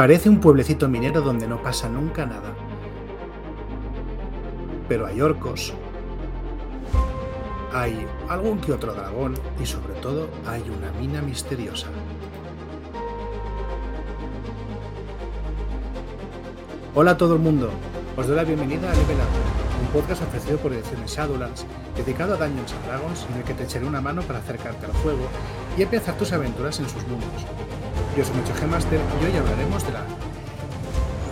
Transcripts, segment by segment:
Parece un pueblecito minero donde no pasa nunca nada. Pero hay orcos, hay algún que otro dragón y sobre todo hay una mina misteriosa. Hola a todo el mundo, os doy la bienvenida a Level Up, un podcast ofrecido por Ediciones Shadowlands, dedicado a Dungeons and Dragons en el que te echaré una mano para acercarte al juego y empezar tus aventuras en sus mundos. Yo soy Mucho Master y hoy hablaremos de la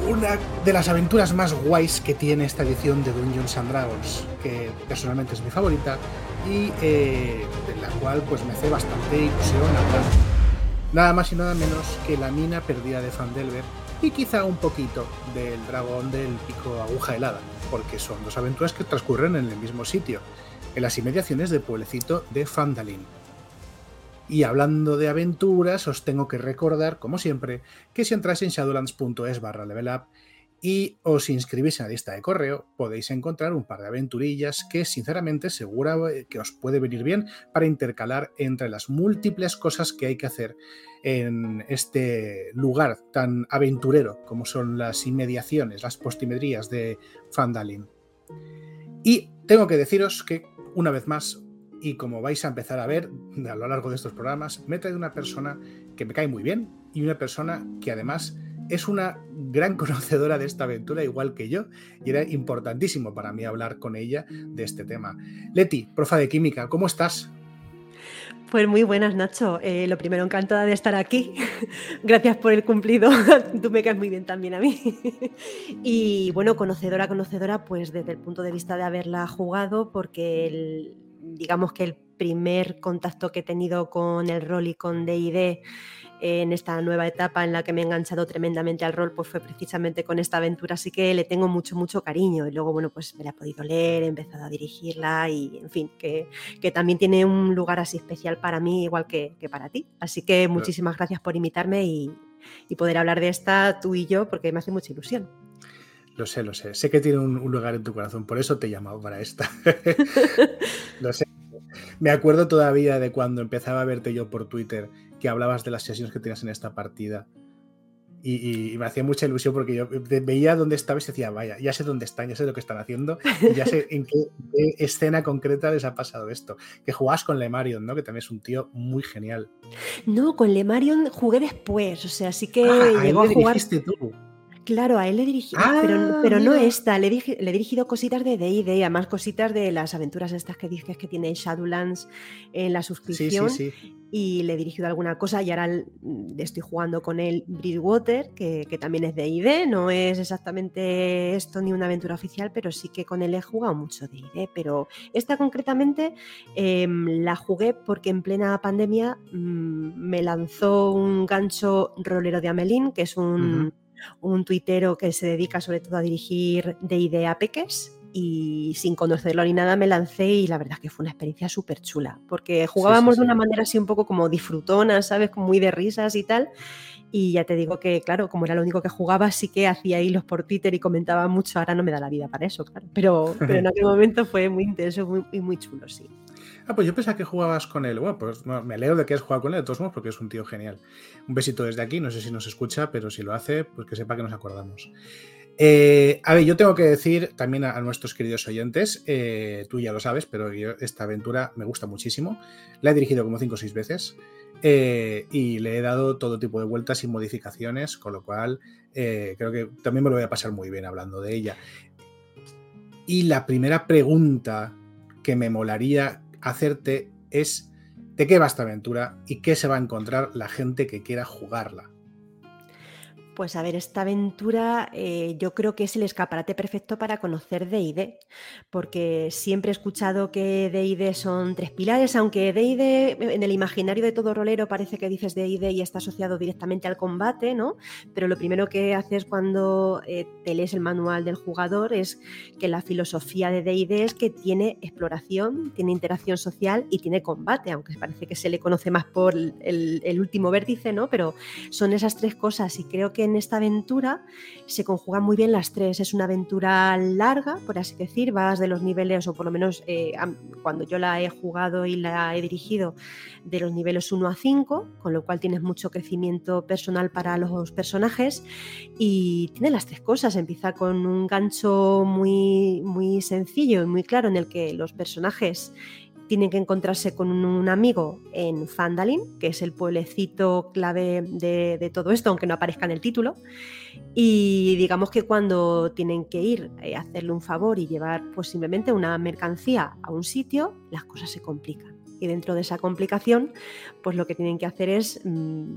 una de las aventuras más guays que tiene esta edición de Dungeons and Dragons, que personalmente es mi favorita y eh, de la cual pues me hace bastante ilusión hablar. Nada más y nada menos que la mina perdida de Fandelver y quizá un poquito del dragón del pico aguja helada, porque son dos aventuras que transcurren en el mismo sitio, en las inmediaciones del pueblecito de Fandalin. Y hablando de aventuras, os tengo que recordar, como siempre, que si entráis en shadowlands.es barra level up y os inscribís en la lista de correo, podéis encontrar un par de aventurillas que sinceramente seguro eh, que os puede venir bien para intercalar entre las múltiples cosas que hay que hacer en este lugar tan aventurero como son las inmediaciones, las postimerías de Fandalin. Y tengo que deciros que, una vez más, y como vais a empezar a ver a lo largo de estos programas, me trae una persona que me cae muy bien y una persona que además es una gran conocedora de esta aventura, igual que yo, y era importantísimo para mí hablar con ella de este tema. Leti, profa de química, ¿cómo estás? Pues muy buenas, Nacho. Eh, lo primero, encantada de estar aquí. Gracias por el cumplido. Tú me caes muy bien también a mí. y bueno, conocedora, conocedora, pues desde el punto de vista de haberla jugado, porque digamos que el primer contacto que he tenido con el rol y con DD en esta nueva etapa en la que me he enganchado tremendamente al rol, pues fue precisamente con esta aventura, así que le tengo mucho, mucho cariño. Y luego, bueno, pues me la he podido leer, he empezado a dirigirla y, en fin, que, también tiene un lugar así especial para mí, igual que, para ti. Así que muchísimas gracias por invitarme y, poder hablar de esta tú y yo, porque me hace mucha ilusión. Lo sé, lo sé. Sé que tiene un, lugar en tu corazón, por eso te he llamado para esta. lo sé. Me acuerdo todavía de cuando empezaba a verte yo por Twitter que hablabas de las sesiones que tenías en esta partida. Y, me hacía mucha ilusión porque yo veía dónde estabas y decía, vaya, ya sé dónde están, ya sé lo que están haciendo, ya sé en qué, escena concreta les ha pasado esto. Que jugabas con Lemarion, ¿no? Que también es un tío muy genial. No, con Lemarion jugué después, o sea, sí que ah, llegó a jugar. Tú. Claro, a él le dirigí, pero, pero no esta, le, he dirigido cositas de D&D, además cositas de las aventuras estas que dices que tiene Shadowlands en la suscripción. Sí, sí, sí. Y le he dirigido alguna cosa y ahora mm, estoy jugando con él Bridgewater, que, que también es de D&D, no es exactamente esto ni una aventura oficial, pero sí que con él he jugado mucho D&D, pero esta concretamente em, la jugué porque en plena pandemia mm, me lanzó un gancho rolero de Amelín, que es un un tuitero que se dedica sobre todo a dirigir de idea peques y sin conocerlo ni nada me lancé y la verdad que fue una experiencia súper chula, porque jugábamos de una manera así un poco como disfrutona, ¿sabes? Muy de risas y tal. Y ya te digo que, claro, como era lo único que jugaba, sí que hacía hilos por Twitter y comentaba mucho. Ahora no me da la vida para eso, claro. Pero, pero en aquel momento fue muy intenso y muy, chulo, sí. Ah, pues yo pensaba que jugabas con él. Bueno, pues me alegro de que has jugado con él de todos modos porque es un tío genial. Un besito desde aquí, no sé si nos escucha, pero si lo hace, pues que sepa que nos acordamos. Eh, a ver, yo tengo que decir también a, nuestros queridos oyentes, eh, tú ya lo sabes, pero esta aventura me gusta muchísimo. La he dirigido como 5 o 6 veces eh, y le he dado todo tipo de vueltas y modificaciones, con lo cual creo que también me lo voy a pasar muy bien hablando de ella. Y la primera pregunta que me molaría hacerte es de qué va esta aventura y qué se va a encontrar la gente que quiera jugarla. Pues a ver, esta aventura eh, yo creo que es el escaparate perfecto para conocer DD, porque siempre he escuchado que DD son tres pilares, aunque DD en el imaginario de todo rolero parece que dices DD y está asociado directamente al combate, ¿no? Pero lo primero que haces cuando eh, te lees el manual del jugador es que la filosofía de DD es que tiene exploración, tiene interacción social y tiene combate, aunque parece que se le conoce más por el, el último vértice, ¿no? Pero son esas tres cosas y creo que en esta aventura se conjugan muy bien las tres. Es una aventura larga, por así decir, vas de los niveles, o por lo menos eh, cuando yo la he jugado y la he dirigido, de los niveles 1 a 5, con lo cual tienes mucho crecimiento personal para los personajes y tiene las tres cosas. Empieza con un gancho muy, muy sencillo y muy claro en el que los personajes tienen que encontrarse con un amigo en Fandalin, que es el pueblecito clave de, todo esto, aunque no aparezca en el título. Y digamos que cuando tienen que ir a eh, hacerle un favor y llevar pues simplemente una mercancía a un sitio, las cosas se complican. Y dentro de esa complicación, pues lo que tienen que hacer es mm,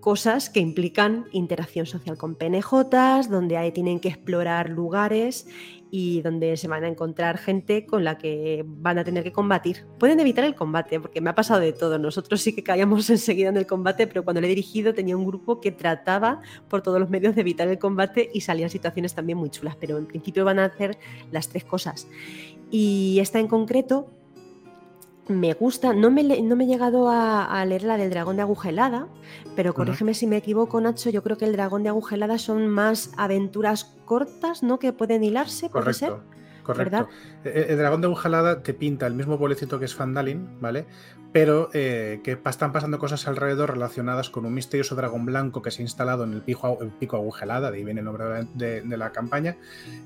cosas que implican interacción social con PNJs, donde ahí tienen que explorar lugares y donde se van a encontrar gente con la que van a tener que combatir. Pueden evitar el combate, porque me ha pasado de todo. Nosotros sí que caíamos enseguida en el combate, pero cuando lo he dirigido tenía un grupo que trataba por todos los medios de evitar el combate y salían situaciones también muy chulas, pero en principio van a hacer las tres cosas. Y esta en concreto me gusta, no me, no me he llegado a, leer la del dragón de agujelada, pero corrígeme si me equivoco, Nacho, yo creo que el dragón de agujelada son más aventuras cortas, ¿no? Que pueden hilarse, ¿puede Correcto. Correcto. E, e, el, dragón de Agujelada te pinta el mismo pueblecito que es Fandalin, ¿vale? Pero eh, que están pasando cosas alrededor relacionadas con un misterioso dragón blanco que se ha instalado en el pico, el Agujelada, de ahí viene el nombre de, la campaña,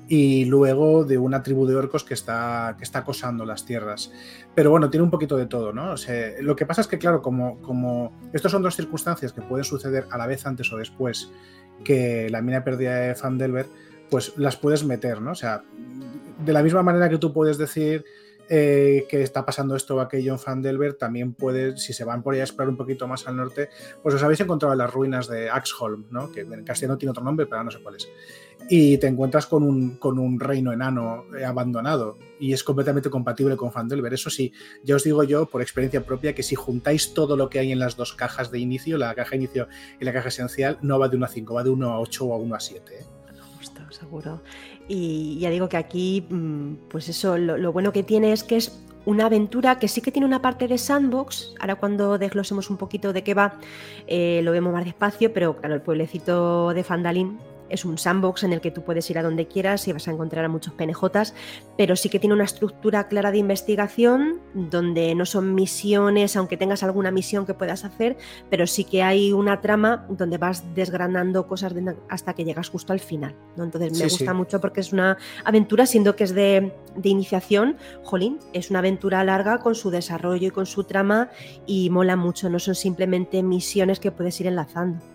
y luego de una tribu de orcos que está, que está acosando las tierras. Pero bueno, tiene un poquito de todo, ¿no? lo que pasa es que, claro, como, como estos son dos circunstancias que pueden suceder a la vez antes o después que la mina perdida de Fandelver, pues las puedes meter, ¿no? O sea, de la misma manera que tú puedes decir eh, que está pasando esto o aquello en Fandelver, también puedes, si se van por ahí a explorar un poquito más al norte, pues os habéis encontrado en las ruinas de Axholm, ¿no? que en castellano tiene otro nombre, pero no sé cuál es. Y te encuentras con un, con un reino enano eh, abandonado y es completamente compatible con Fandelver. Eso sí, ya os digo yo, por experiencia propia, que si juntáis todo lo que hay en las dos cajas de inicio, la caja inicio y la caja esencial, no va de 1 a 5, va de 1 a 8 o a 1 a 7. ¿eh? Seguro. Y ya digo que aquí, mm, pues eso, lo, bueno que tiene es que es una aventura que sí que tiene una parte de sandbox. Ahora cuando desglosemos un poquito de qué va, eh, lo vemos más despacio, pero claro, el pueblecito de Fandalin es un sandbox en el que tú puedes ir a donde quieras y vas a encontrar a muchos PNJs, pero sí que tiene una estructura clara de investigación donde no son misiones, aunque tengas alguna misión que puedas hacer, pero sí que hay una trama donde vas desgranando cosas hasta que llegas justo al final. ¿no? Entonces me gusta mucho porque es una aventura, siendo que es de, de iniciación, jolín, es una aventura larga con su desarrollo y con su trama y mola mucho, no son simplemente misiones que puedes ir enlazando.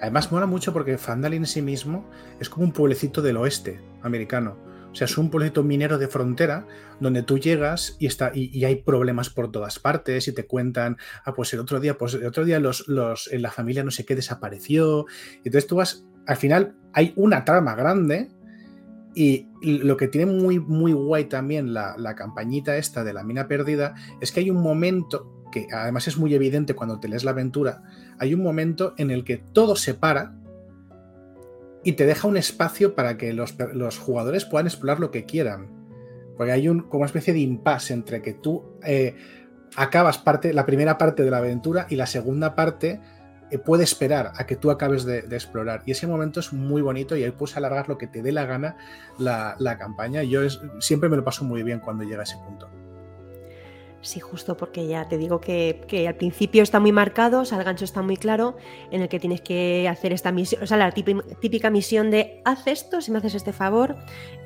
Además, mola mucho porque Fandalin en sí mismo es como un pueblecito del oeste americano. O sea, es un pueblecito minero de frontera donde tú llegas y, está, y, hay problemas por todas partes y te cuentan, ah, pues el otro día, pues el otro día los, los, en la familia no sé qué desapareció. Y entonces tú vas, al final hay una trama grande y lo que tiene muy, muy guay también la, la campañita esta de la mina perdida es que hay un momento que además es muy evidente cuando te lees la aventura, hay un momento en el que todo se para y te deja un espacio para que los, jugadores puedan explorar lo que quieran. Porque hay un, como una especie de impasse entre que tú eh, acabas parte, la primera parte de la aventura y la segunda parte eh, puede esperar a que tú acabes de, explorar. Y ese momento es muy bonito y ahí puedes alargar lo que te dé la gana la, la campaña. Yo siempre me lo paso muy bien cuando llega a ese punto. Sí, justo porque ya te digo que, al principio está muy marcado, o sea, el gancho está muy claro, en el que tienes que hacer esta misión, o sea, la típica misión de haz esto, si me haces este favor,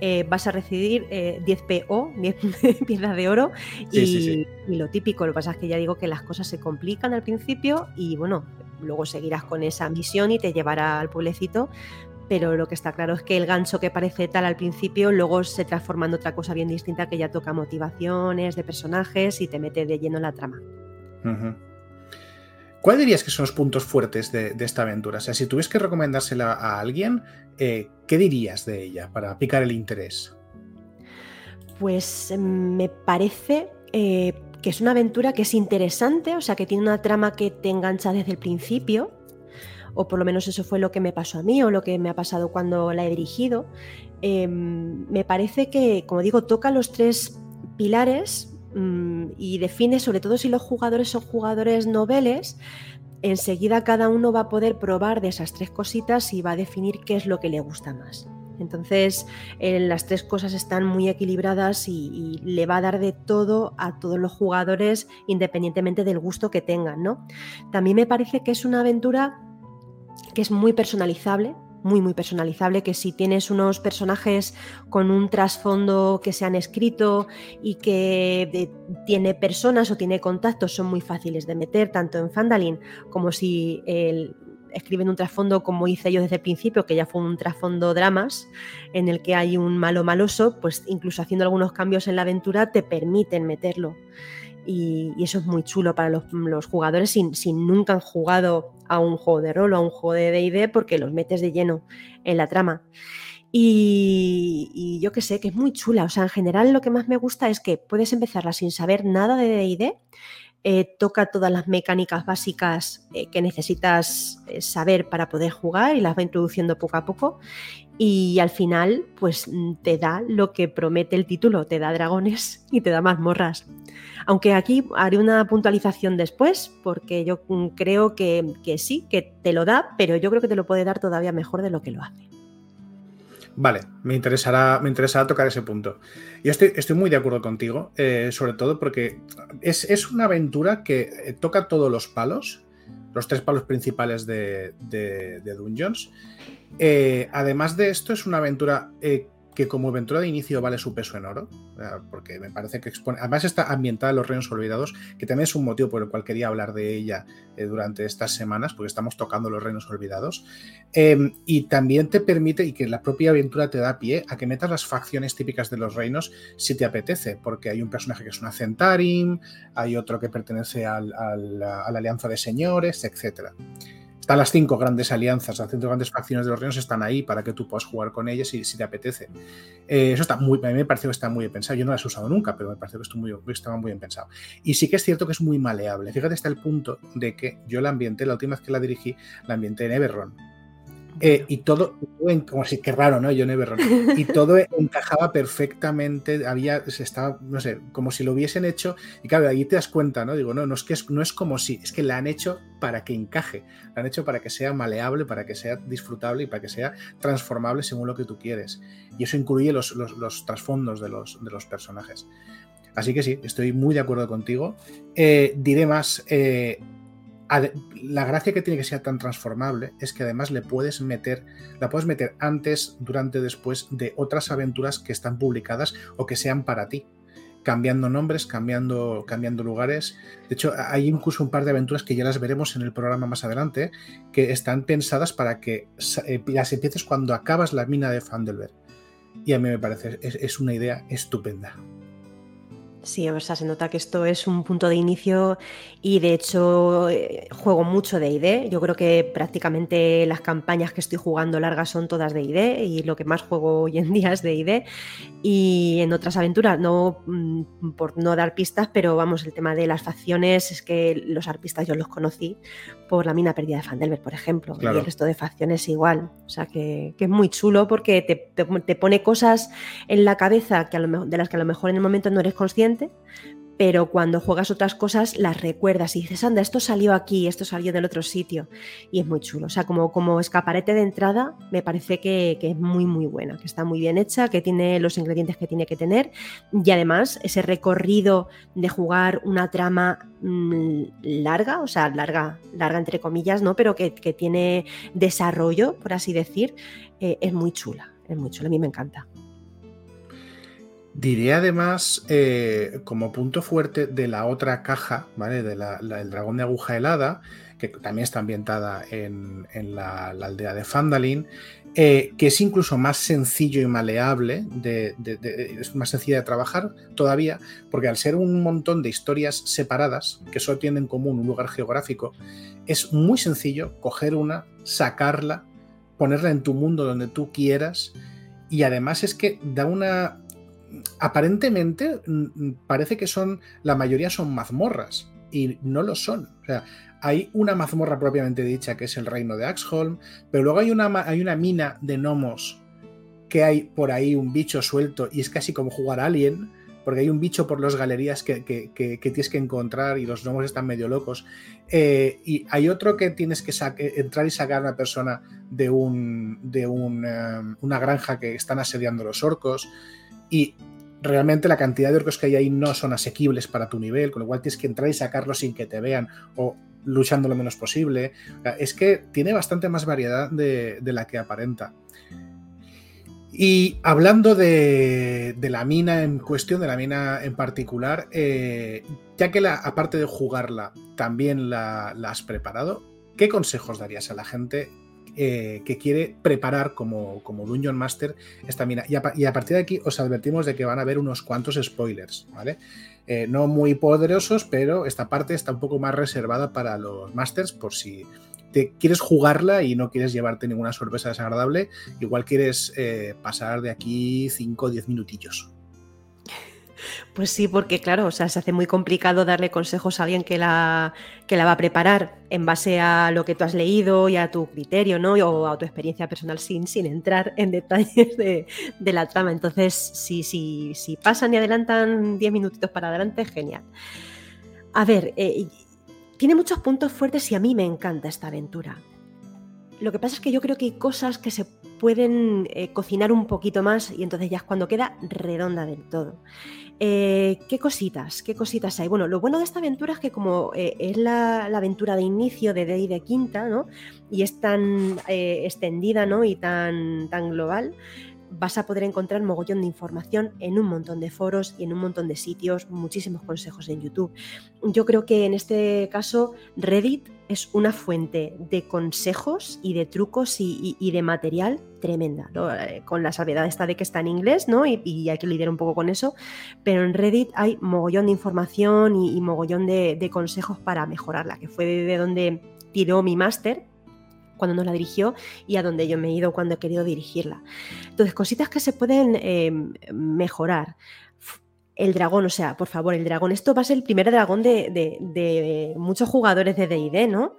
eh, vas a recibir 10 eh, PO, 10 piezas de oro, y, y, lo típico, lo que pasa es que ya digo que las cosas se complican al principio y bueno, luego seguirás con esa misión y te llevará al pueblecito, pero lo que está claro es que el gancho que parece tal al principio luego se transforma en otra cosa bien distinta que ya toca motivaciones de personajes y te mete de lleno en la trama. ¿Cuál dirías que son los puntos fuertes de, esta aventura? O sea, si tuvieses que recomendársela a alguien, eh, ¿qué dirías de ella para picar el interés? Pues em, me parece eh, que es una aventura que es interesante, o sea, que tiene una trama que te engancha desde el principio, o por lo menos eso fue lo que me pasó a mí o lo que me ha pasado cuando la he dirigido, em, me parece que, como digo, toca los tres pilares mm, y define, sobre todo si los jugadores son jugadores noveles, enseguida cada uno va a poder probar de esas tres cositas y va a definir qué es lo que le gusta más. Entonces, las tres cosas están muy equilibradas y, le va a dar de todo a todos los jugadores independientemente del gusto que tengan, ¿no? También me parece que es una aventura que es muy personalizable, muy muy personalizable, que si tienes unos personajes con un trasfondo que se han escrito y que eh, tiene personas o tiene contactos, son muy fáciles de meter, tanto en Fandalin como si escriben un trasfondo como hice yo desde el principio, que ya fue un trasfondo dramas, en el que hay un malo maloso, pues incluso haciendo algunos cambios en la aventura te permiten meterlo. Y, eso es muy chulo para los, jugadores si, nunca han jugado a un juego de rol o a un juego de DD porque los metes de lleno en la trama. Y, y, yo que sé, que es muy chula. O sea, en general lo que más me gusta es que puedes empezarla sin saber nada de DD eh, toca todas las mecánicas básicas eh, que necesitas eh, saber para poder jugar y las va introduciendo poco a poco. Y al final, pues mm, te da lo que promete el título, te da dragones y te da mazmorras. Aunque aquí haré una puntualización después, porque yo mm, creo que, que sí, que te lo da, pero yo creo que te lo puede dar todavía mejor de lo que lo hace. Vale, me interesará, me interesará tocar ese punto. Yo estoy, estoy muy de acuerdo contigo, eh, sobre todo porque es, una aventura que eh, toca todos los palos, los tres palos principales de, Dungeons. Eh, además de esto, es una aventura que como aventura de inicio vale su peso en oro, porque me parece que expone. Además, está ambientada en los Reinos Olvidados, que también es un motivo por el cual quería hablar de ella eh, durante estas semanas, porque estamos tocando los Reinos Olvidados. Em, y también te permite, y que la propia aventura te da pie, a que metas las facciones típicas de los reinos si te apetece, porque hay un personaje que es una Centarim, hay otro que pertenece a la Alianza de Señores, etcétera. Están las cinco grandes alianzas, las cinco grandes facciones de los reinos están ahí para que tú puedas jugar con ellas si, si te apetece. Eh, eso está muy, a mí me pareció que está muy bien pensado. Yo no las he usado nunca, pero me pareció que, muy, estaba muy bien pensado. Y sí que es cierto que es muy maleable. Fíjate hasta el punto de que yo la ambienté, la última vez que la dirigí, la ambienté en Everron eh, y todo, como si, qué raro, ¿no? Y todo encajaba perfectamente, había, se estaba, no sé, como si lo hubiesen hecho. Y claro, ahí te das cuenta, ¿no? Digo, no, no es que es, no es como si, es que la han hecho para que encaje, la han hecho para que sea maleable, para que sea disfrutable y para que sea transformable según lo que tú quieres. Y eso incluye los, los, trasfondos de los, de los personajes. Así que sí, estoy muy de acuerdo contigo. Eh, diré más, eh, la gracia que tiene que ser tan transformable es que además le puedes meter, la puedes meter antes, durante, después de otras aventuras que están publicadas o que sean para ti, cambiando nombres, cambiando, cambiando lugares. De hecho, hay incluso un par de aventuras que ya las veremos en el programa más adelante, que están pensadas para que eh, las empieces cuando acabas la mina de Fandelberg. Y a mí me parece, es una idea estupenda. Sí, o sea, se nota que esto es un punto de inicio y de hecho eh, juego mucho de ID. Yo creo que prácticamente las campañas que estoy jugando largas son todas de ID y lo que más juego hoy en día es de ID. Y en otras aventuras, no mm, por no dar pistas, pero vamos, el tema de las facciones es que los arpistas yo los conocí por la mina perdida de Fandelver, por ejemplo, y el resto de facciones igual. O sea, que, es muy chulo porque te, pone cosas en la cabeza que de las que a lo mejor en el momento no eres consciente pero cuando juegas otras cosas las recuerdas y dices, anda, esto salió aquí, esto salió del otro sitio. Y es muy chulo. O sea, como, como escaparete de entrada, me parece que, es muy, muy buena, que está muy bien hecha, que tiene los ingredientes que tiene que tener. Y además, ese recorrido de jugar una trama mm, larga, o sea, larga, larga entre comillas, ¿no? Pero que, tiene desarrollo, por así decir, eh, es muy chula. Es muy chula, a mí me encanta. Diré además, eh, como punto fuerte de la otra caja, ¿vale? De la, el dragón de aguja helada, que también está ambientada en, la, aldea de Fandalin, eh, que es incluso más sencillo y maleable, es más sencilla de trabajar todavía, porque al ser un montón de historias separadas, que solo tienen en común un lugar geográfico, es muy sencillo coger una, sacarla, ponerla en tu mundo donde tú quieras, y además es que da una aparentemente mm, mm, parece que son, la mayoría son mazmorras y no lo son. O sea, hay una mazmorra propiamente dicha que es el reino de Axholm, pero luego hay una, hay una mina de gnomos que hay por ahí un bicho suelto y es casi como jugar Alien, porque hay un bicho por las galerías que, tienes que encontrar y los gnomos están medio locos. Eh, y hay otro que tienes que entrar y sacar a una persona de, un, de um, una granja que están asediando los orcos. Y realmente la cantidad de orcos que hay ahí no son asequibles para tu nivel, con lo cual tienes que entrar y sacarlos sin que te vean o luchando lo menos posible. Es que tiene bastante más variedad de, la que aparenta. Y hablando de, la mina en cuestión, de la mina en particular, eh, ya que la, aparte de jugarla, también la, la, has preparado, ¿qué consejos darías a la gente eh, que quiere preparar como, como Dungeon Master esta mina. Y a, partir de aquí os advertimos de que van a haber unos cuantos spoilers, ¿vale? Eh, no muy poderosos, pero esta parte está un poco más reservada para los Masters por si te quieres jugarla y no quieres llevarte ninguna sorpresa desagradable, igual quieres eh, pasar de aquí 5 o 10 minutillos. Pues sí, porque claro, o sea, se hace muy complicado darle consejos a alguien que la, que la va a preparar en base a lo que tú has leído y a tu criterio, ¿no? O a tu experiencia personal sin, sin entrar en detalles de, la trama. Entonces, si, si, si pasan y adelantan 10 minutitos para adelante, genial. A ver, eh, tiene muchos puntos fuertes y a mí me encanta esta aventura. Lo que pasa es que yo creo que hay cosas que se pueden eh, cocinar un poquito más y entonces ya es cuando queda redonda del todo. Eh, ¿Qué cositas? ¿Qué cositas hay? Bueno, lo bueno de esta aventura es que como eh, es la, aventura de inicio de Day de Quinta, ¿no? Y es tan extendida, ¿no? Y tan, tan global, vas a poder encontrar mogollón de información en un montón de foros y en un montón de sitios, muchísimos consejos en YouTube. Yo creo que en este caso Reddit es una fuente de consejos y de trucos y, de material tremenda, eh, con la salvedad esta de que está en inglés, ¿no? Y, hay que lidiar un poco con eso, pero en Reddit hay mogollón de información y, mogollón de, consejos para mejorarla, que fue de donde tiró mi máster cuando nos la dirigió y a donde yo me he ido cuando he querido dirigirla. Entonces, cositas que se pueden em, mejorar. El dragón, o sea, por favor, el dragón. Esto va a ser el primer dragón de, muchos jugadores de DD, ¿no?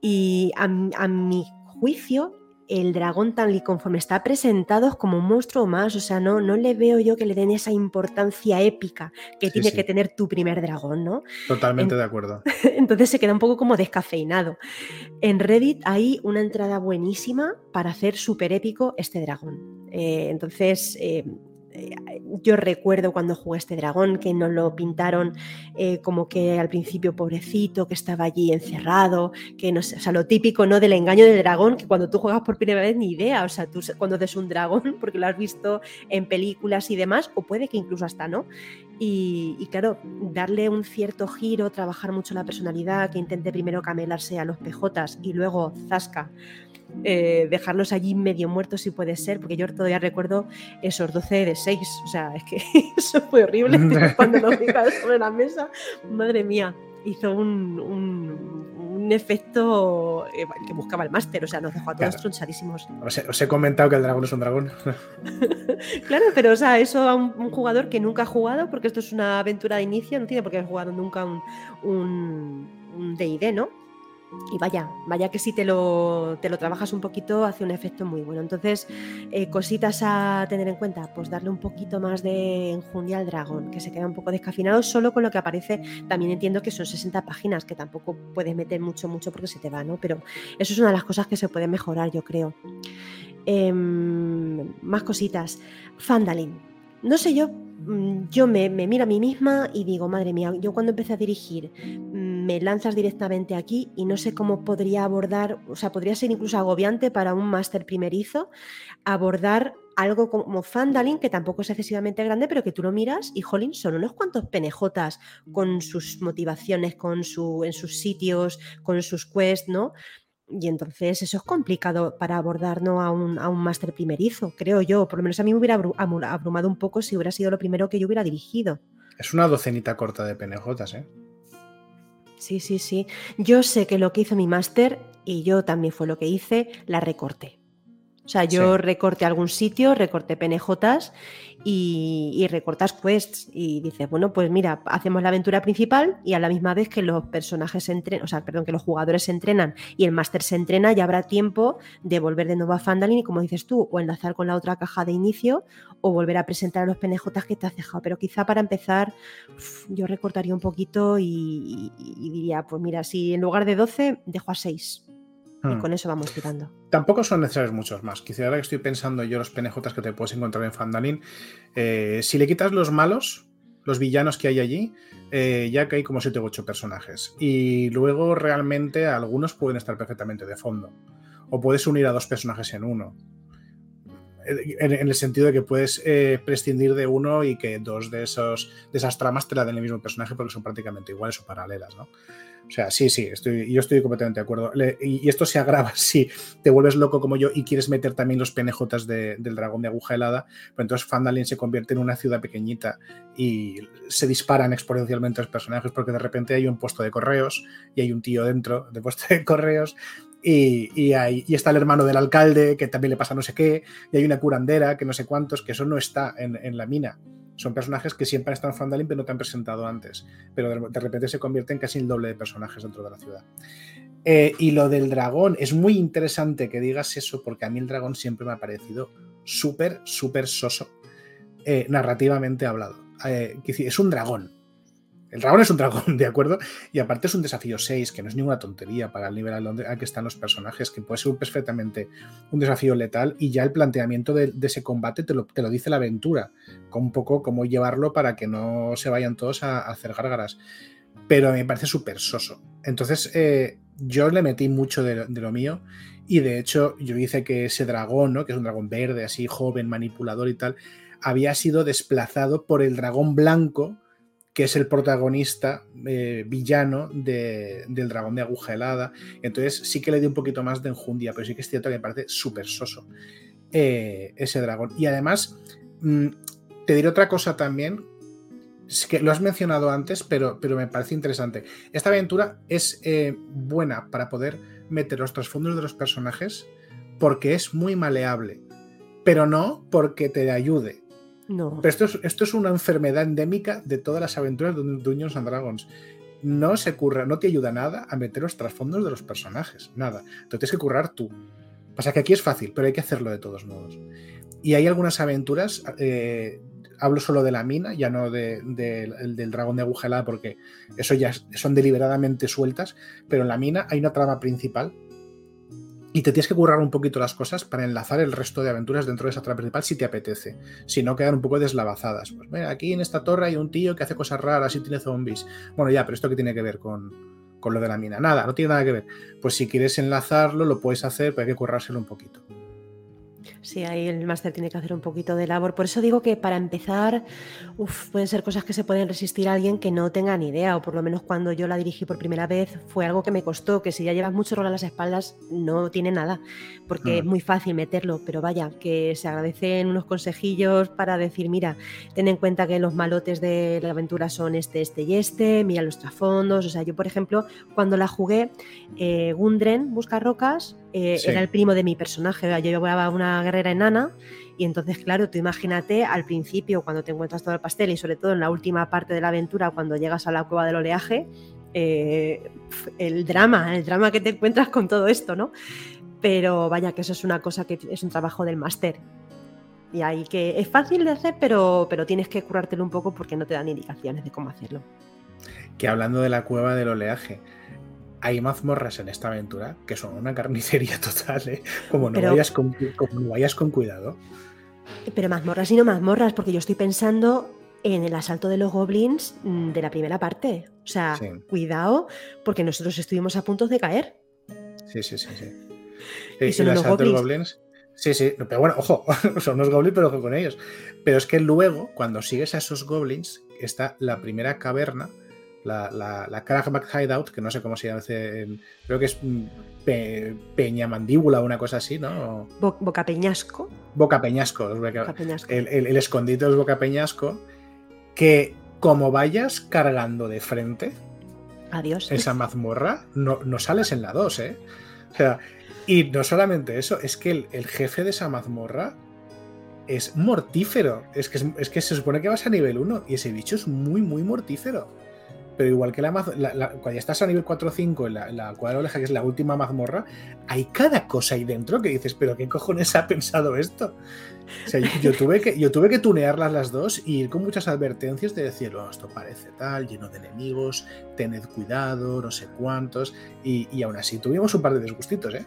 Y a mi juicio, el dragón tal y conforme está presentado es como un monstruo más, o sea, no, no le veo yo que le den esa importancia épica que tiene que tener tu primer dragón, ¿no? Totalmente de acuerdo. Entonces se queda un poco como descafeinado. En Reddit hay una entrada buenísima para hacer súper épico este dragón. Eh, entonces, eh, yo recuerdo cuando jugué este dragón que nos lo pintaron eh, como que al principio pobrecito, que estaba allí encerrado, que no sé, o sea, lo típico ¿no? del engaño del dragón, que cuando tú juegas por primera vez ni idea, o sea, tú cuando ves un dragón porque lo has visto en películas y demás, o puede que incluso hasta no. Y, y claro, darle un cierto giro, trabajar mucho la personalidad, que intente primero camelarse a los pejotas y luego zasca eh, dejarlos allí medio muertos si puede ser, porque yo todavía recuerdo esos 12 de 6, o sea, es que eso fue horrible cuando lo fijas sobre la mesa, madre mía, hizo un, un, efecto eh, que buscaba el máster, o sea, nos dejó a todos tronchadísimos. Os he, comentado que el dragón es un dragón. claro, pero o sea, eso a un, jugador que nunca ha jugado, porque esto es una aventura de inicio, no tiene por qué haber jugado nunca un, un DD, ¿no? Y vaya, vaya que si te lo, te lo trabajas un poquito hace un efecto muy bueno. Entonces, eh, cositas a tener en cuenta, pues darle un poquito más de enjundia al dragón, que se queda un poco descafinado solo con lo que aparece. También entiendo que son 60 páginas, que tampoco puedes meter mucho, mucho porque se te va, ¿no? Pero eso es una de las cosas que se puede mejorar, yo creo. Em, más cositas. Fandalin. No sé yo, mm, yo me, me miro a mí misma y digo, madre mía, yo cuando empecé a dirigir me lanzas directamente aquí y no sé cómo podría abordar, o sea, podría ser incluso agobiante para un máster primerizo abordar algo como Fandalin, que tampoco es excesivamente grande, pero que tú lo miras y, jolín, son unos cuantos penejotas con sus motivaciones, con su, en sus sitios, con sus quests, ¿no? Y entonces eso es complicado para abordar ¿no? a un, a un máster primerizo, creo yo. Por lo menos a mí me hubiera abrumado un poco si hubiera sido lo primero que yo hubiera dirigido. Es una docenita corta de penejotas, ¿eh? Sí, sí, sí. Yo sé que lo que hizo mi máster, y yo también fue lo que hice, la recorté. O sea, yo recorté algún sitio, recorté PNJs y, recortas quests. Y dices, bueno, pues mira, hacemos la aventura principal y a la misma vez que los personajes se entrenan, o sea, perdón, que los jugadores se entrenan y el máster se entrena, ya habrá tiempo de volver de nuevo a Fandalin y como dices tú, o enlazar con la otra caja de inicio o volver a presentar a los PNJs que te has dejado. Pero quizá para empezar, yo recortaría un poquito y, y diría, pues mira, si en lugar de 12 dejo a 6 y hmm. con eso vamos tirando. Tampoco son necesarios muchos más. Quizá ahora que estoy pensando yo los PNJs que te puedes encontrar en Fandalin, eh, si le quitas los malos, los villanos que hay allí, eh, ya que hay como 7 u 8 personajes. Y luego realmente algunos pueden estar perfectamente de fondo. O puedes unir a dos personajes en uno. En, el sentido de que puedes eh, prescindir de uno y que dos de, esos, de esas tramas te la den el mismo personaje porque son prácticamente iguales o paralelas, ¿no? O sea, sí, sí, estoy, yo estoy completamente de acuerdo. y, esto se agrava si te vuelves loco como yo y quieres meter también los PNJs del dragón de aguja helada. Pues entonces Fandalin se convierte en una ciudad pequeñita y se disparan exponencialmente los personajes porque de repente hay un puesto de correos y hay un tío dentro de puesto de correos y, está el hermano del alcalde que también le pasa no sé qué, y hay una curandera que no sé cuántos, que eso no está en, en la mina son personajes que siempre han estado en Fandalin pero no te han presentado antes, pero de, repente se convierten casi el doble de personajes dentro de la ciudad. Eh, y lo del dragón, es muy interesante que digas eso porque a mí el dragón siempre me ha parecido súper, súper soso, eh, narrativamente hablado. Eh, es un dragón, el dragón es un dragón, ¿de acuerdo? Y aparte es un desafío 6, que no es ninguna tontería para el nivel al que están los personajes, que puede ser perfectamente un desafío letal y ya el planteamiento de, ese combate te lo, dice la aventura, con un poco cómo llevarlo para que no se vayan todos a, hacer gárgaras. Pero me parece súper soso. Entonces eh, yo le metí mucho de, de, lo mío y de hecho yo hice que ese dragón, ¿no? que es un dragón verde, así joven, manipulador y tal, había sido desplazado por el dragón blanco que es el protagonista eh, villano del dragón de aguja helada. Entonces sí que le di un poquito más de enjundia, pero sí que es cierto que me parece súper soso eh, ese dragón. Y además, mm, te diré otra cosa también, que lo has mencionado antes, pero, pero me parece interesante. Esta aventura es eh, buena para poder meter los trasfondos de los personajes porque es muy maleable, pero no porque te ayude. No. Pero esto es, esto es una enfermedad endémica de todas las aventuras de Dungeons and Dragons. No se curra, no te ayuda nada a meter los trasfondos de los personajes, nada. Te tienes que currar tú. Pasa que aquí es fácil, pero hay que hacerlo de todos modos. Y hay algunas aventuras, eh, hablo solo de la mina, ya no del dragón de agujelada, porque eso ya son deliberadamente sueltas, pero en la mina hay una trama principal y te tienes que currar un poquito las cosas para enlazar el resto de aventuras dentro de esa trama principal si te apetece. Si no, quedan un poco deslavazadas. Pues mira, aquí en esta torre hay un tío que hace cosas raras y tiene zombies. Bueno, ya, pero esto qué tiene que ver con, con lo de la mina. Nada, no tiene nada que ver. Pues si quieres enlazarlo, lo puedes hacer, pero hay que currárselo un poquito. Sí, ahí el máster tiene que hacer un poquito de labor. Por eso digo que para empezar, pueden ser cosas que se pueden resistir a alguien que no tenga ni idea, o por lo menos cuando yo la dirigí por primera vez fue algo que me costó, que si ya llevas mucho rol a las espaldas no tiene nada, porque es mm. muy fácil meterlo, pero vaya, que se agradecen unos consejillos para decir, mira, ten en cuenta que los malotes de la aventura son este, este y este, mira los trasfondos, o sea, yo por ejemplo, cuando la jugué, eh, Gundren, Busca Rocas, eh, era el primo de mi personaje. Yo llevaba una guerrera enana y entonces, claro, tú imagínate al principio cuando te encuentras todo el pastel y sobre todo en la última parte de la aventura cuando llegas a la cueva del oleaje, eh, el drama, el drama que te encuentras con todo esto, ¿no? Pero vaya que eso es una cosa que es un trabajo del máster. Y ahí que es fácil de hacer, pero, pero tienes que curártelo un poco porque no te dan indicaciones de cómo hacerlo. Que hablando de la cueva del oleaje, hay mazmorras en esta aventura que son una carnicería total, ¿eh? Como no, vayas, con, vayas con cuidado. Pero mazmorras y no mazmorras, porque yo estoy pensando en el asalto de los goblins mm, de la primera parte. O sea, cuidado, porque nosotros estuvimos a punto de caer. Sí, sí, sí, sí. el asalto de los goblins. Sí, sí, pero bueno, ojo, son unos goblins, pero ojo con ellos. Pero es que luego, cuando sigues a esos goblins, está la primera caverna la, la, la Hideout, que no sé cómo se llama, creo que es Peña Mandíbula o una cosa así, ¿no? Boca Peñasco. Boca Peñasco. El, escondite es Boca Peñasco, que como vayas cargando de frente, Adiós. esa mazmorra, no, no sales en la 2, ¿eh? O sea, Y no solamente eso, es que el, jefe de esa mazmorra es mortífero. Es que, es que se supone que vas a nivel 1 y ese bicho es muy, muy mortífero. Pero igual que la, cuando ya estás a nivel 4 o 5 en la, la cuadra oreja, que es la última mazmorra, hay cada cosa ahí dentro que dices, pero ¿qué cojones ha pensado esto? O sea, yo, tuve que, yo tuve que tunearlas las dos y ir con muchas advertencias de decir, oh, esto parece tal, lleno de enemigos, tened cuidado, no sé cuántos. Y, y aún así tuvimos un par de desgustitos, ¿eh?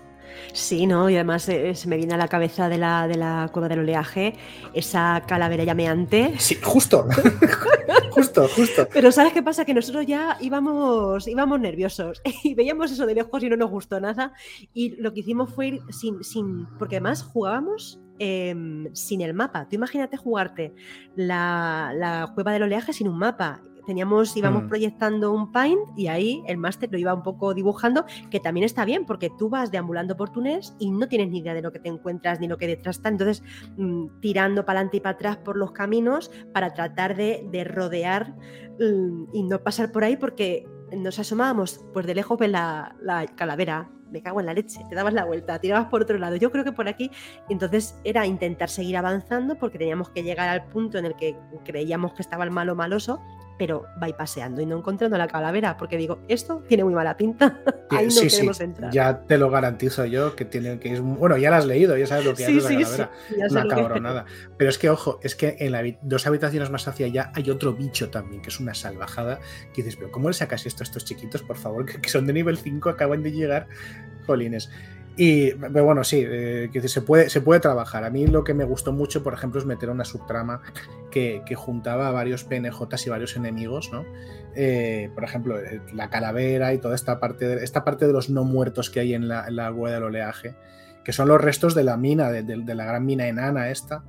Sí, ¿no? Y además eh, se me viene a la cabeza de la, de la cueva del oleaje esa calavera llameante. Sí, justo. justo, justo. Pero ¿sabes qué pasa? Que nosotros ya íbamos, íbamos nerviosos y veíamos eso de lejos y no nos gustó nada. Y lo que hicimos fue ir sin. sin porque además jugábamos em, sin el mapa. Tú imagínate jugarte la, la, cueva del oleaje sin un mapa teníamos, íbamos mm. proyectando un paint y ahí el máster lo iba un poco dibujando, que también está bien, porque tú vas deambulando por túneles y no tienes ni idea de lo que te encuentras ni lo que detrás está. Entonces, mm, tirando para adelante y para atrás por los caminos para tratar de, rodear mm, y no pasar por ahí, porque nos asomábamos, pues de lejos ves la, la calavera me cago en la leche, te dabas la vuelta, tirabas por otro lado. Yo creo que por aquí, entonces era intentar seguir avanzando porque teníamos que llegar al punto en el que creíamos que estaba el malo maloso pero va paseando y no encontrando la calavera, porque digo, esto tiene muy mala pinta. Ahí no queremos entrar. Ya te lo garantizo yo, que tiene que es. Bueno, ya lo has leído, ya sabes lo que es la calavera. Una cabronada. Pero es que, ojo, es que en las dos habitaciones más hacia allá hay otro bicho también, que es una salvajada. Que dices, pero ¿cómo le sacas esto a estos chiquitos, por favor? Que, que son de nivel 5, acaban de llegar. Jolines. Y bueno, sí, eh, se, puede, se puede trabajar. A mí lo que me gustó mucho, por ejemplo, es meter una subtrama que, juntaba varios PNJs y varios enemigos, ¿no? Eh, por ejemplo, eh, la calavera y toda esta parte de, esta parte de los no muertos que hay en la, en la del oleaje, que son los restos de la mina, de, la gran mina enana esta.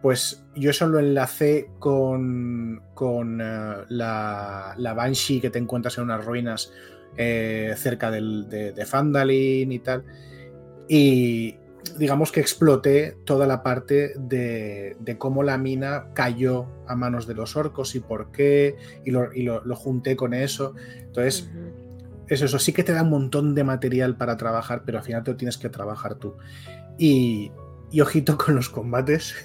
Pues yo eso lo enlacé con, con la, la Banshee que te encuentras en unas ruinas eh, cerca de, de, Fandalin y tal. Y digamos que exploté toda la parte de, cómo la mina cayó a manos de los orcos y por qué, y lo, junté con eso. Entonces, eso, sí que te da un montón de material para trabajar, pero al final te lo tienes que trabajar tú. Y, ojito con los combates.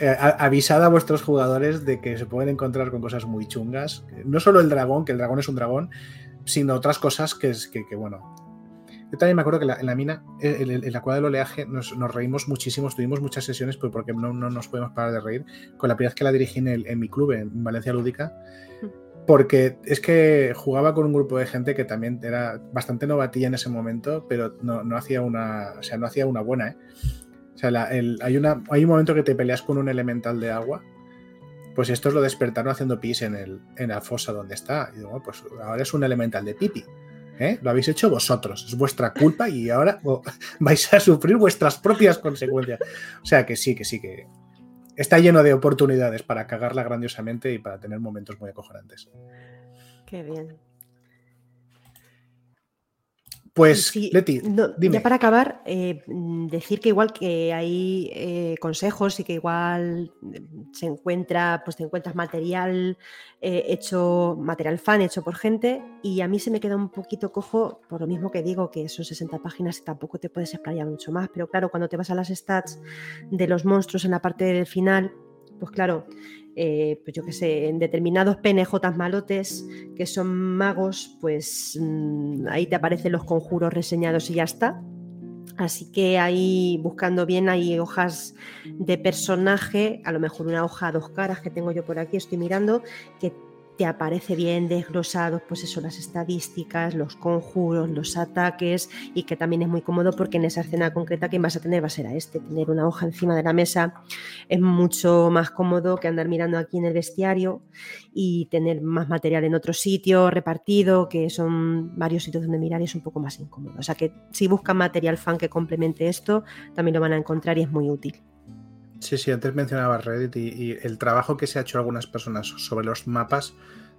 Eh, avisad a vuestros jugadores de que se pueden encontrar con cosas muy chungas. No solo el dragón, que el dragón es un dragón, sino otras cosas que, es, que, bueno. Yo también me acuerdo que en la mina, en, la cuadra del oleaje, nos, reímos muchísimo, tuvimos muchas sesiones, pues porque no, no, nos podemos parar de reír, con la primera vez que la dirigí en, en mi club, en Valencia Lúdica, porque es que jugaba con un grupo de gente que también era bastante novatilla en ese momento, pero no, no hacía una, o sea, no hacía una buena, ¿eh? O sea, hay, una, hay un momento que te peleas con un elemental de agua pues estos lo despertaron haciendo pis en, el, en la fosa donde está. Y digo, pues ahora es un elemental de pipi. ¿eh? Lo habéis hecho vosotros, es vuestra culpa y ahora vais a sufrir vuestras propias consecuencias. O sea que sí, que sí, que está lleno de oportunidades para cagarla grandiosamente y para tener momentos muy acojonantes. Qué bien. Pues, Leti, Ya para acabar, eh, decir que igual que hay eh, consejos y que igual mm, se encuentra, pues te encuentras material eh, hecho, material fan hecho por gente, y a mí se me queda un poquito cojo, por lo mismo que digo que son 60 páginas y tampoco te puedes explayar mucho más, pero claro, cuando te vas a las stats de los monstruos en la parte del final, pues claro, eh, pues yo qué sé, en determinados PNJ malotes que son magos, pues mm, ahí te aparecen los conjuros reseñados y ya está. Así que ahí, buscando bien, hay hojas de personaje, a lo mejor una hoja a dos caras que tengo yo por aquí, estoy mirando, que te aparece bien desglosados, pues eso, las estadísticas, los conjuros, los ataques, y que también es muy cómodo porque en esa escena concreta que vas a tener va a ser a este. Tener una hoja encima de la mesa es mucho más cómodo que andar mirando aquí en el bestiario y tener más material en otro sitio repartido, que son varios sitios donde mirar y es un poco más incómodo. O sea que si buscan material fan que complemente esto, también lo van a encontrar y es muy útil. Sí, sí, antes mencionaba Reddit y, el trabajo que se ha hecho algunas personas sobre los mapas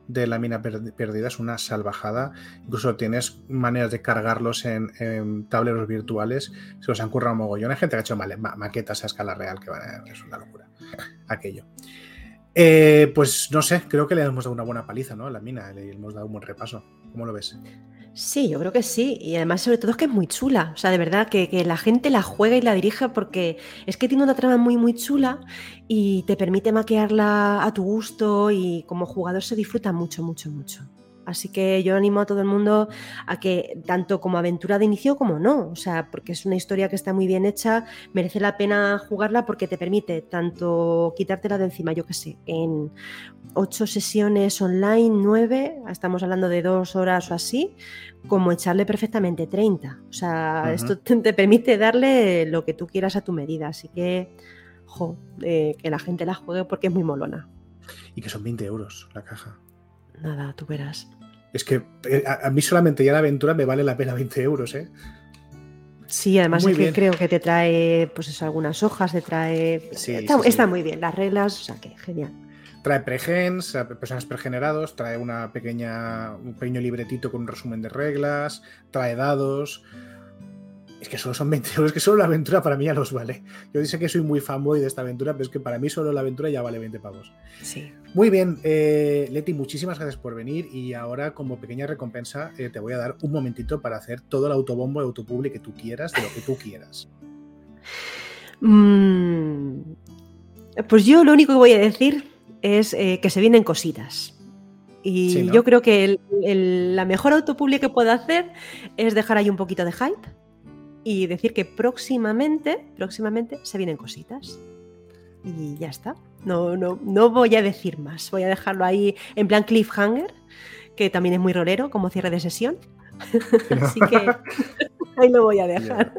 de la mina perdida es una salvajada. Incluso tienes maneras de cargarlos en, tableros virtuales. Se os han currado mogollón. Hay gente que ha hecho maquetas a escala real, que es una locura. Aquello. Eh, pues no sé, creo que le hemos dado una buena paliza ¿no? a la mina. Le hemos dado un buen repaso. ¿Cómo lo ves? Sí, yo creo que sí. Y además, sobre todo, es que es muy chula. O sea, de verdad, que, que, la gente la juega y la dirige porque es que tiene una trama muy, muy chula y te permite maquearla a tu gusto y como jugador se disfruta mucho, mucho, mucho. Así que yo animo a todo el mundo a que, tanto como aventura de inicio como no, o sea, porque es una historia que está muy bien hecha, merece la pena jugarla porque te permite tanto quitártela de encima, yo qué sé, en ocho sesiones online, nueve, estamos hablando de dos horas o así, como echarle perfectamente 30. O sea, esto te, permite darle lo que tú quieras a tu medida. Así que, jo, eh, que la gente la juegue porque es muy molona. Y que son 20 euros la caja. Nada, tú verás. Es que eh, a, mí solamente ya la aventura me vale la pena 20 euros, ¿eh? Sí, además es que creo que te trae pues eso, algunas hojas, te trae. está, muy bien, las reglas, o sea que genial. Trae pregens, personajes pregenerados, trae una pequeña, un pequeño libretito con un resumen de reglas, trae dados. Es que solo son 20 euros, que solo la aventura para mí ya los vale. Yo dice que soy muy fanboy de esta aventura, pero es que para mí solo la aventura ya vale 20 pavos. Sí. Muy bien, eh, Leti, muchísimas gracias por venir y ahora como pequeña recompensa eh, te voy a dar un momentito para hacer todo el autobombo y autopublic que tú quieras, de lo que tú quieras. Mm, pues yo lo único que voy a decir es eh, que se vienen cositas. Y yo creo que la mejor autopublic que puedo hacer es dejar ahí un poquito de hype y decir que próximamente, próximamente se vienen cositas. Y ya está. No, no, no voy a decir más. Voy a dejarlo ahí en plan cliffhanger, que también es muy rolero como cierre de sesión. Así que ahí lo voy a dejar.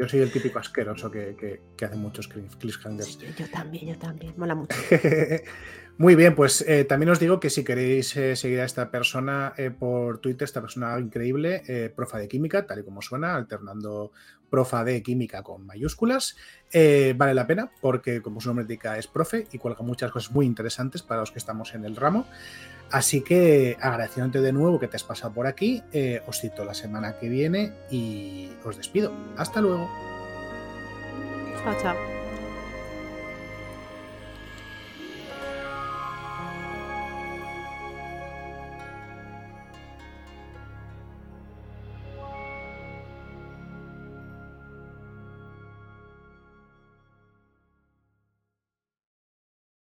Yo soy el típico asqueroso que, hace muchos cliffhangers. yo también, yo también. Mola mucho. Muy bien, pues eh, también os digo que si queréis eh, seguir a esta persona eh, por Twitter, esta persona increíble, profa de química, tal y como suena, alternando profa de química con mayúsculas, vale la pena porque como su nombre indica es profe y cuelga muchas cosas muy interesantes para los que estamos en el ramo. Así que agradeciéndote de nuevo que te has pasado por aquí, os cito la semana que viene y os despido. Hasta luego. Chao, chao.